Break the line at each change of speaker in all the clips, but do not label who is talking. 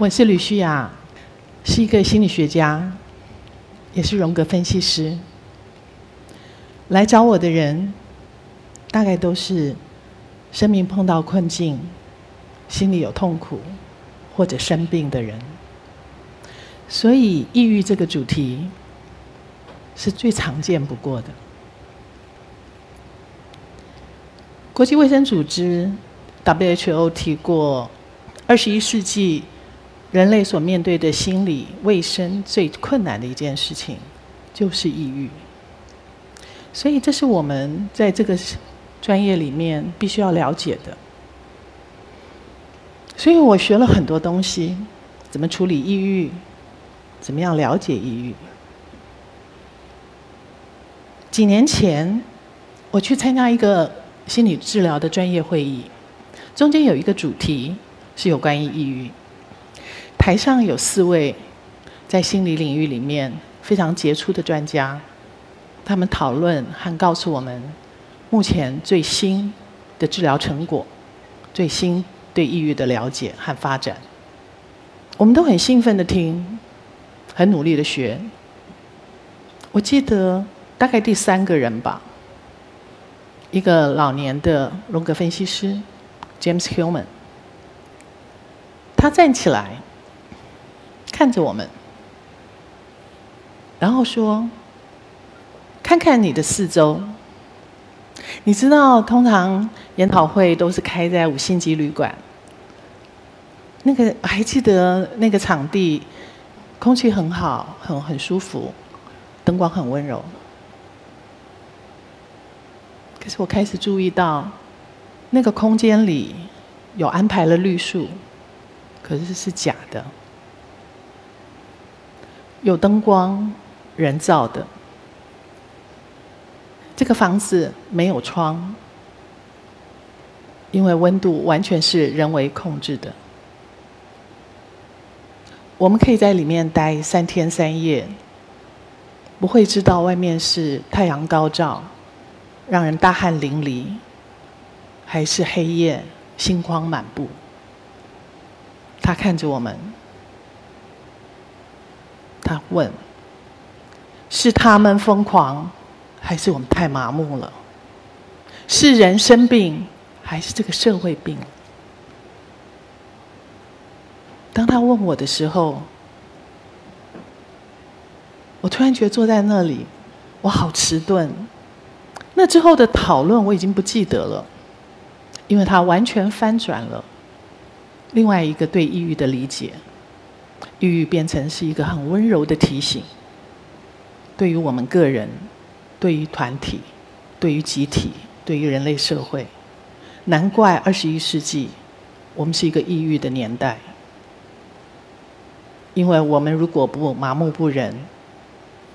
我是吕旭雅，是一个心理学家，也是荣格分析师。来找我的人，大概都是生命碰到困境、心里有痛苦或者生病的人。所以，抑郁这个主题是最常见不过的。国际卫生组织 （WHO） 提过，二十一世纪人类所面对的心理卫生最困难的一件事情，就是抑郁。所以，这是我们在这个专业里面必须要了解的。所以我学了很多东西，怎么处理抑郁，怎么样了解抑郁。几年前，我去参加一个。心理治疗的专业会议，中间有一个主题是有关于抑郁。台上有四位在心理领域里面非常杰出的专家，他们讨论和告诉我们目前最新的治疗成果、最新对抑郁的了解和发展。我们都很兴奋的听，很努力的学。我记得大概第三个人吧。一个老年的荣格分析师 James Human，他站起来看着我们，然后说：“看看你的四周，你知道，通常研讨会都是开在五星级旅馆，那个还记得那个场地，空气很好，很很舒服，灯光很温柔。”可是我开始注意到，那个空间里有安排了绿树，可是是假的；有灯光，人造的。这个房子没有窗，因为温度完全是人为控制的。我们可以在里面待三天三夜，不会知道外面是太阳高照。让人大汗淋漓，还是黑夜，星光满布。他看着我们，他问：“是他们疯狂，还是我们太麻木了？是人生病，还是这个社会病？”当他问我的时候，我突然觉得坐在那里，我好迟钝。那之后的讨论我已经不记得了，因为他完全翻转了另外一个对抑郁的理解，抑郁变成是一个很温柔的提醒，对于我们个人，对于团体，对于集体，对于人类社会，难怪二十一世纪我们是一个抑郁的年代，因为我们如果不麻木不仁，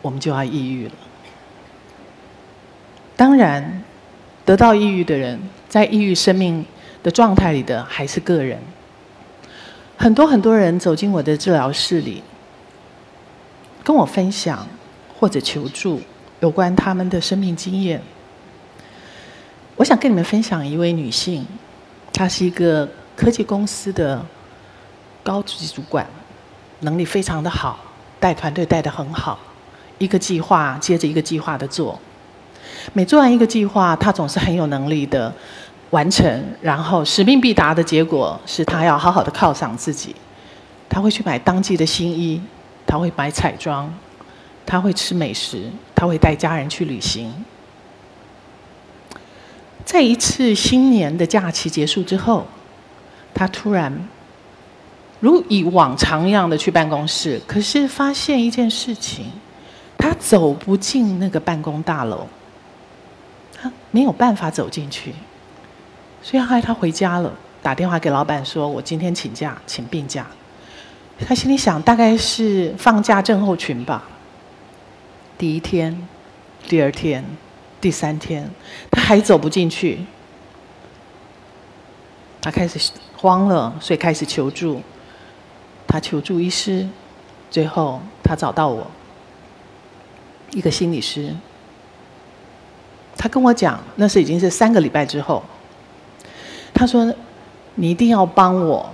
我们就要抑郁了。当然，得到抑郁的人，在抑郁生命的状态里的还是个人。很多很多人走进我的治疗室里，跟我分享或者求助有关他们的生命经验。我想跟你们分享一位女性，她是一个科技公司的高级主管，能力非常的好，带团队带的很好，一个计划接着一个计划的做。每做完一个计划，她总是很有能力的完成，然后使命必达的结果是他要好好的犒赏自己。他会去买当季的新衣，他会买彩妆，他会吃美食，他会带家人去旅行。在一次新年的假期结束之后，他突然如以往常一样的去办公室，可是发现一件事情，他走不进那个办公大楼。他没有办法走进去，所以后来他回家了，打电话给老板说：“我今天请假，请病假。”他心里想，大概是放假症候群吧。第一天、第二天、第三天，他还走不进去，他开始慌了，所以开始求助。他求助医师，最后他找到我，一个心理师。他跟我讲，那是已经是三个礼拜之后。他说：“你一定要帮我，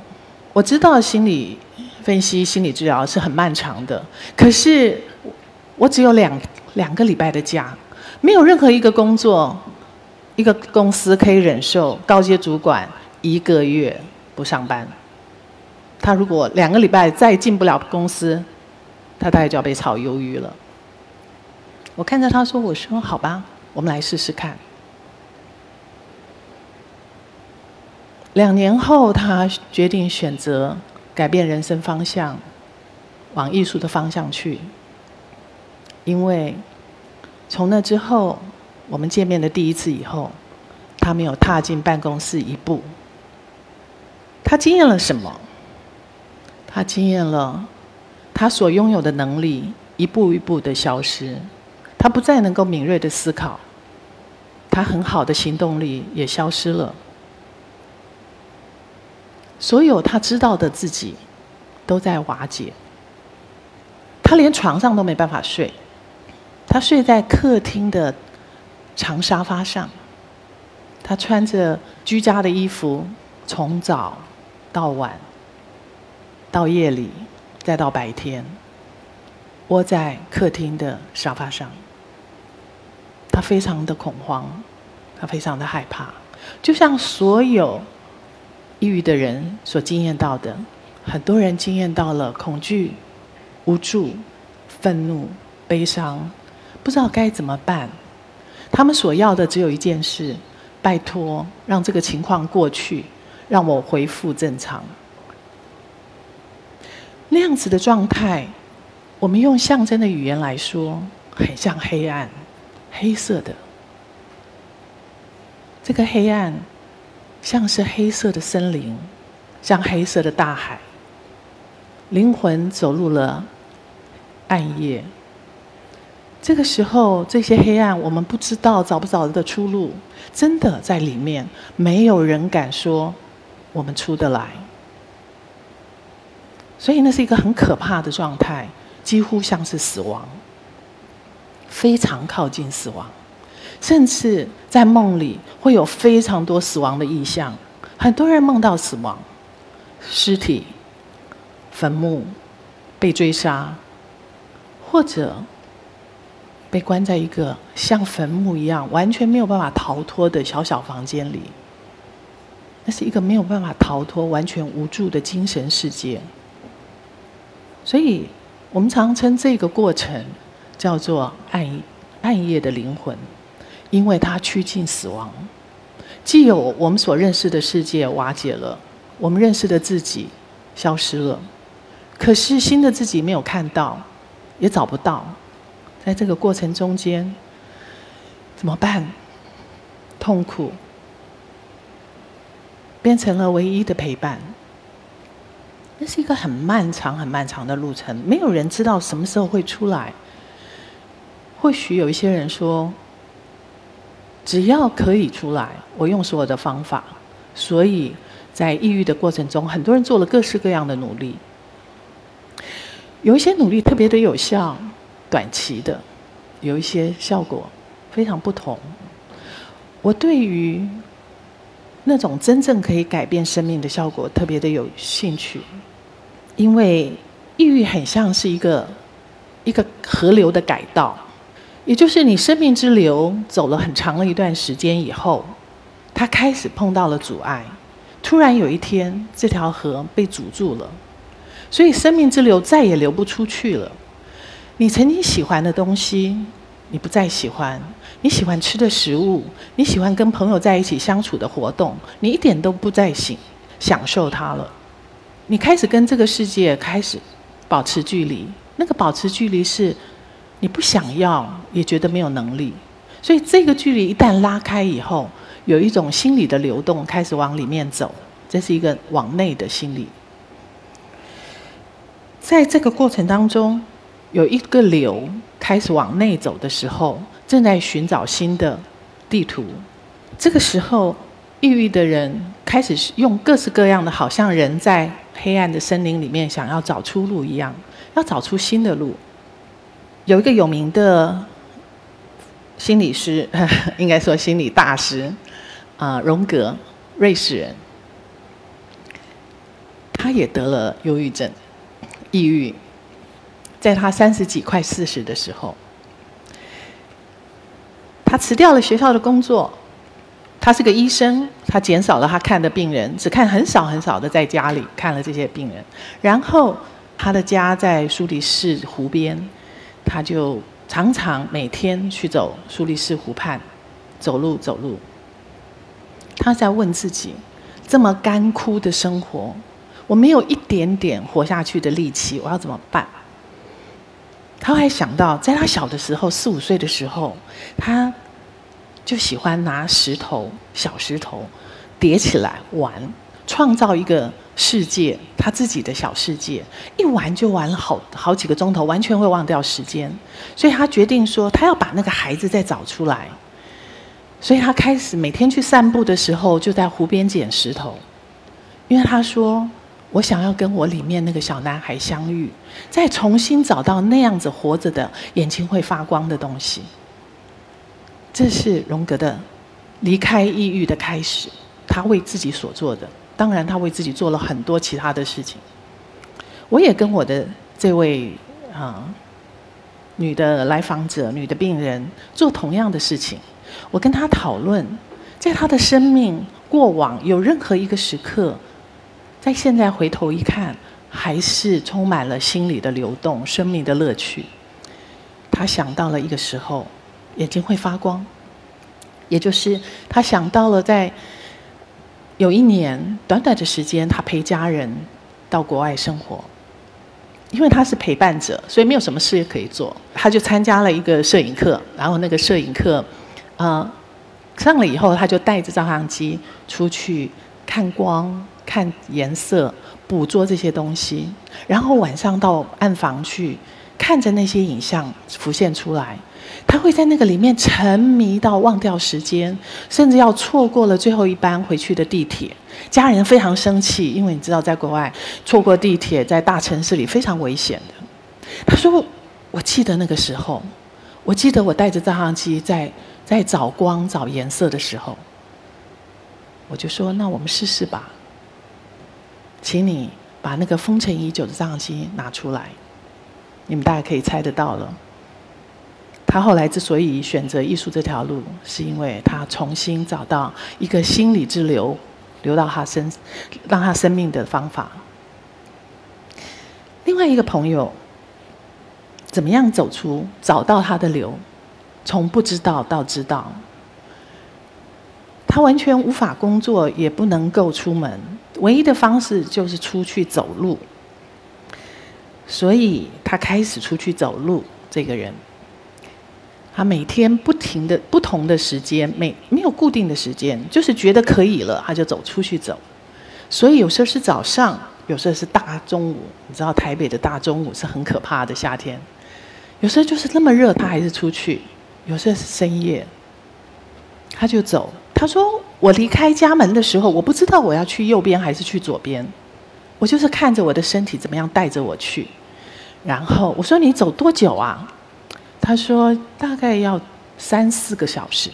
我知道心理分析心理治疗是很漫长的。可是我只有两两个礼拜的假，没有任何一个工作、一个公司可以忍受高阶主管一个月不上班。他如果两个礼拜再进不了公司，他大概就要被炒鱿鱼了。我看着他说：“我说好吧，我们来试试看。”两年后，他决定选择改变人生方向，往艺术的方向去。因为从那之后，我们见面的第一次以后，他没有踏进办公室一步。他经验了什么？他经验了他所拥有的能力一步一步的消失，他不再能够敏锐的思考，他很好的行动力也消失了。所有他知道的自己，都在瓦解。他连床上都没办法睡，他睡在客厅的长沙发上。他穿着居家的衣服，从早到晚，到夜里，再到白天，窝在客厅的沙发上。他非常的恐慌，他非常的害怕，就像所有。抑郁的人所经验到的，很多人经验到了恐惧、无助、愤怒、悲伤，不知道该怎么办。他们所要的只有一件事：拜托，让这个情况过去，让我恢复正常。那样子的状态，我们用象征的语言来说，很像黑暗，黑色的。这个黑暗。像是黑色的森林，像黑色的大海。灵魂走入了暗夜。这个时候，这些黑暗，我们不知道找不找得出路。真的在里面，没有人敢说我们出得来。所以，那是一个很可怕的状态，几乎像是死亡，非常靠近死亡。甚至在梦里会有非常多死亡的意象，很多人梦到死亡、尸体、坟墓、被追杀，或者被关在一个像坟墓一样完全没有办法逃脱的小小房间里。那是一个没有办法逃脱、完全无助的精神世界。所以我们常称这个过程叫做暗暗夜的灵魂。因为他趋近死亡，既有我们所认识的世界瓦解了，我们认识的自己消失了，可是新的自己没有看到，也找不到，在这个过程中间怎么办？痛苦变成了唯一的陪伴，那是一个很漫长、很漫长的路程，没有人知道什么时候会出来。或许有一些人说。只要可以出来，我用所有的方法。所以在抑郁的过程中，很多人做了各式各样的努力。有一些努力特别的有效，短期的；有一些效果非常不同。我对于那种真正可以改变生命的效果特别的有兴趣，因为抑郁很像是一个一个河流的改道。也就是你生命之流走了很长的一段时间以后，它开始碰到了阻碍，突然有一天这条河被阻住了，所以生命之流再也流不出去了。你曾经喜欢的东西，你不再喜欢；你喜欢吃的食物，你喜欢跟朋友在一起相处的活动，你一点都不再享享受它了。你开始跟这个世界开始保持距离，那个保持距离是。你不想要，也觉得没有能力，所以这个距离一旦拉开以后，有一种心理的流动开始往里面走，这是一个往内的心理。在这个过程当中，有一个流开始往内走的时候，正在寻找新的地图。这个时候，抑郁的人开始用各式各样的，好像人在黑暗的森林里面想要找出路一样，要找出新的路。有一个有名的心理师，应该说心理大师，啊，荣格，瑞士人，他也得了忧郁症。抑郁，在他三十几快四十的时候，他辞掉了学校的工作。他是个医生，他减少了他看的病人，只看很少很少的在家里看了这些病人。然后他的家在苏黎世湖边，他就常常每天去走苏黎世湖畔，走路走路。他在问自己：这么干枯的生活，我没有一点点活下去的力气，我要怎么办？他还想到，在他小的时候，四五岁的时候，他。就喜欢拿石头、小石头叠起来玩，创造一个世界，他自己的小世界。一玩就玩了好好几个钟头，完全会忘掉时间。所以他决定说，他要把那个孩子再找出来。所以他开始每天去散步的时候，就在湖边捡石头，因为他说：“我想要跟我里面那个小男孩相遇，再重新找到那样子活着的眼睛会发光的东西。”这是荣格的离开抑郁的开始，他为自己所做的。当然，他为自己做了很多其他的事情。我也跟我的这位啊女的来访者、女的病人做同样的事情。我跟她讨论，在她的生命过往有任何一个时刻，在现在回头一看，还是充满了心理的流动、生命的乐趣。她想到了一个时候。眼睛会发光，也就是他想到了，在有一年短短的时间，他陪家人到国外生活，因为他是陪伴者，所以没有什么事可以做，他就参加了一个摄影课，然后那个摄影课，呃，上了以后，他就带着照相机出去看光、看颜色、捕捉这些东西，然后晚上到暗房去看着那些影像浮现出来。他会在那个里面沉迷到忘掉时间，甚至要错过了最后一班回去的地铁。家人非常生气，因为你知道，在国外错过地铁，在大城市里非常危险的。他说：“我记得那个时候，我记得我带着照相机在在找光、找颜色的时候，我就说：那我们试试吧，请你把那个封尘已久的照相机拿出来。你们大概可以猜得到了。”他后来之所以选择艺术这条路，是因为他重新找到一个心理之流，流到他身，让他生命的方法。另外一个朋友，怎么样走出找到他的流，从不知道到知道，他完全无法工作，也不能够出门，唯一的方式就是出去走路。所以他开始出去走路，这个人。他每天不停的不同的时间，没没有固定的时间，就是觉得可以了，他就走出去走。所以有时候是早上，有时候是大中午。你知道台北的大中午是很可怕的夏天，有时候就是那么热，他还是出去。有时候是深夜，他就走。他说：“我离开家门的时候，我不知道我要去右边还是去左边，我就是看着我的身体怎么样带着我去。”然后我说：“你走多久啊？”他说：“大概要三四个小时。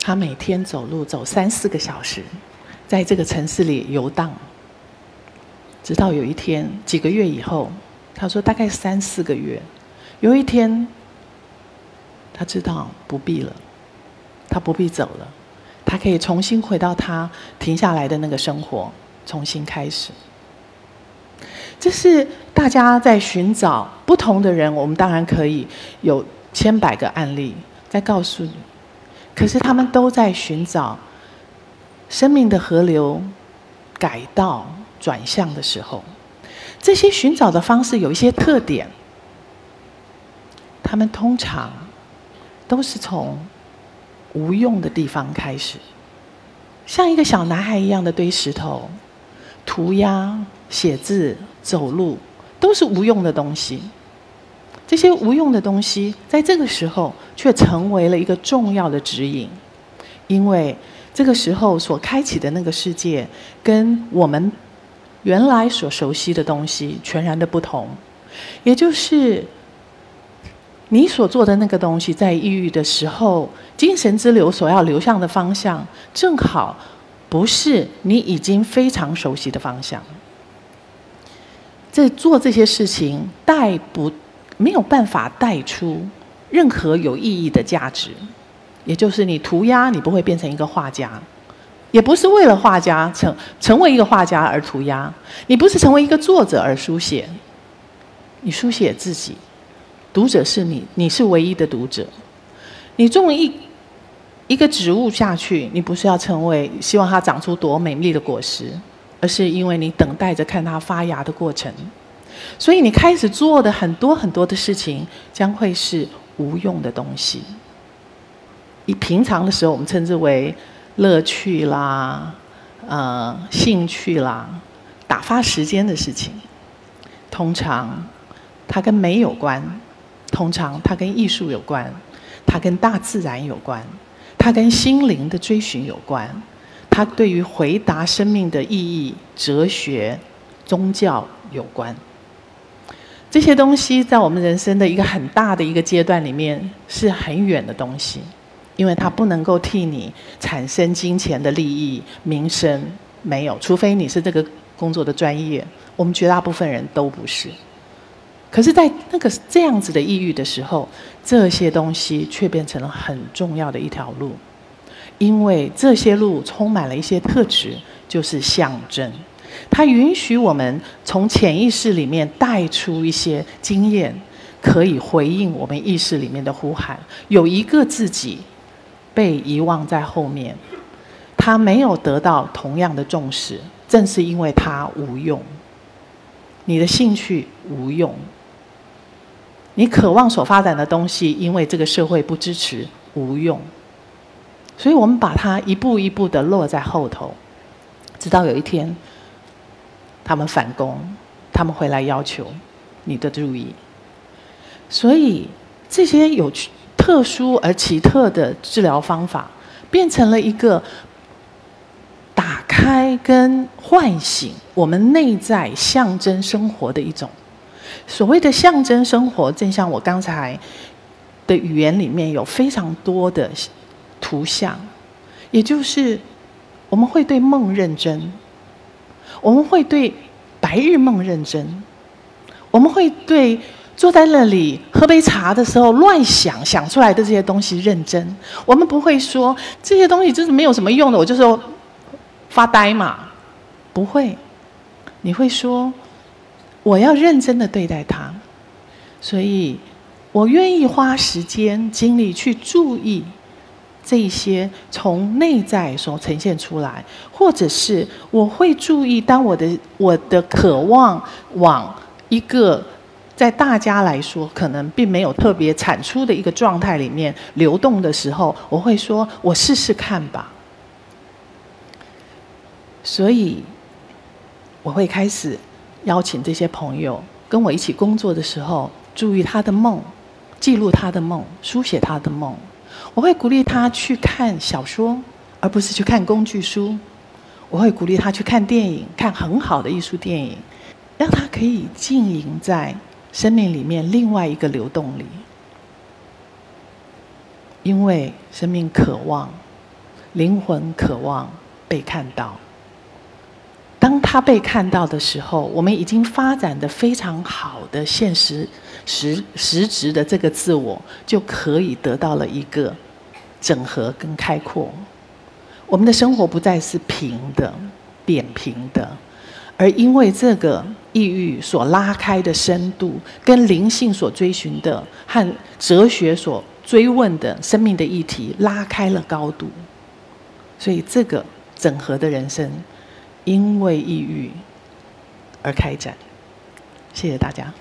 他每天走路走三四个小时，在这个城市里游荡。直到有一天，几个月以后，他说大概三四个月，有一天，他知道不必了，他不必走了，他可以重新回到他停下来的那个生活，重新开始。”这是大家在寻找不同的人，我们当然可以有千百个案例在告诉你，可是他们都在寻找生命的河流改道转向的时候，这些寻找的方式有一些特点，他们通常都是从无用的地方开始，像一个小男孩一样的堆石头、涂鸦、写字。走路都是无用的东西，这些无用的东西在这个时候却成为了一个重要的指引，因为这个时候所开启的那个世界跟我们原来所熟悉的东西全然的不同，也就是你所做的那个东西，在抑郁的时候，精神之流所要流向的方向，正好不是你已经非常熟悉的方向。这做这些事情带不没有办法带出任何有意义的价值，也就是你涂鸦，你不会变成一个画家，也不是为了画家成成为一个画家而涂鸦，你不是成为一个作者而书写，你书写自己，读者是你，你是唯一的读者，你种一一个植物下去，你不是要成为希望它长出多美丽的果实。而是因为你等待着看它发芽的过程，所以你开始做的很多很多的事情将会是无用的东西。以平常的时候，我们称之为乐趣啦、呃兴趣啦、打发时间的事情。通常它跟美有关，通常它跟艺术有关，它跟大自然有关，它跟心灵的追寻有关。它对于回答生命的意义、哲学、宗教有关。这些东西在我们人生的一个很大的一个阶段里面是很远的东西，因为它不能够替你产生金钱的利益、名声，没有，除非你是这个工作的专业。我们绝大部分人都不是。可是，在那个这样子的抑郁的时候，这些东西却变成了很重要的一条路。因为这些路充满了一些特质，就是象征，它允许我们从潜意识里面带出一些经验，可以回应我们意识里面的呼喊。有一个自己被遗忘在后面，他没有得到同样的重视，正是因为他无用。你的兴趣无用，你渴望所发展的东西，因为这个社会不支持，无用。所以我们把它一步一步的落在后头，直到有一天，他们反攻，他们回来要求你的注意。所以这些有特殊而奇特的治疗方法，变成了一个打开跟唤醒我们内在象征生活的一种。所谓的象征生活，正像我刚才的语言里面有非常多的。图像，也就是我们会对梦认真，我们会对白日梦认真，我们会对坐在那里喝杯茶的时候乱想想出来的这些东西认真。我们不会说这些东西就是没有什么用的，我就说发呆嘛，不会。你会说我要认真的对待它，所以我愿意花时间精力去注意。这些从内在所呈现出来，或者是我会注意，当我的我的渴望往一个在大家来说可能并没有特别产出的一个状态里面流动的时候，我会说：“我试试看吧。”所以，我会开始邀请这些朋友跟我一起工作的时候，注意他的梦，记录他的梦，书写他的梦。我会鼓励他去看小说，而不是去看工具书。我会鼓励他去看电影，看很好的艺术电影，让他可以浸淫在生命里面另外一个流动里。因为生命渴望，灵魂渴望被看到。当他被看到的时候，我们已经发展的非常好的现实。实实质的这个自我就可以得到了一个整合跟开阔。我们的生活不再是平的、扁平的，而因为这个抑郁所拉开的深度，跟灵性所追寻的和哲学所追问的生命的议题拉开了高度，所以这个整合的人生，因为抑郁而开展。谢谢大家。